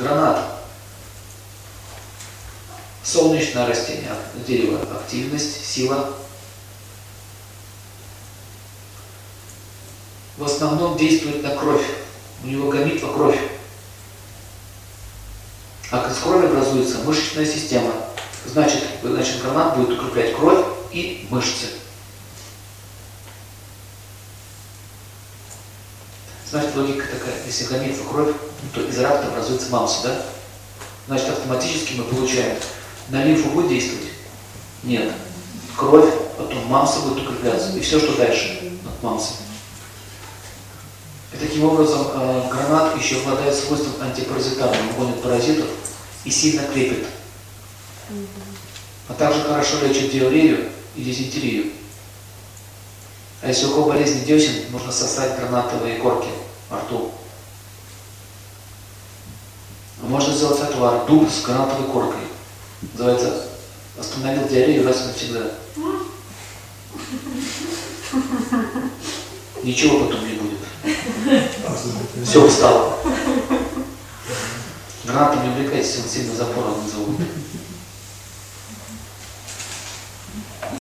Гранат. Солнечное растение, дерево, активность, сила. В основном действует на кровь. У него гамитва кровь. А из крови образуется мышечная система. Значит, значит гранат будет укреплять кровь и мышцы. Значит, логика такая. Если гамитва кровь, то из ракта образуется мамса, да? Значит, автоматически мы получаем, на лимфу будет действовать? Нет. Кровь, потом мамса будет укрепляться. И все, что дальше от мамсы. И таким образом э, гранат еще обладает свойством антипаразитарного, он гонит паразитов и сильно крепит. А также хорошо лечит диарею и дизентерию. А если у кого болезнь десен, нужно сосать гранатовые корки во рту. Можно сделать из этого дуб с гранатовой коркой. Называется «Остановил диарею раз и навсегда». Ничего потом не будет. Все встало. Гранатом не увлекайся, он сильно запором назовут.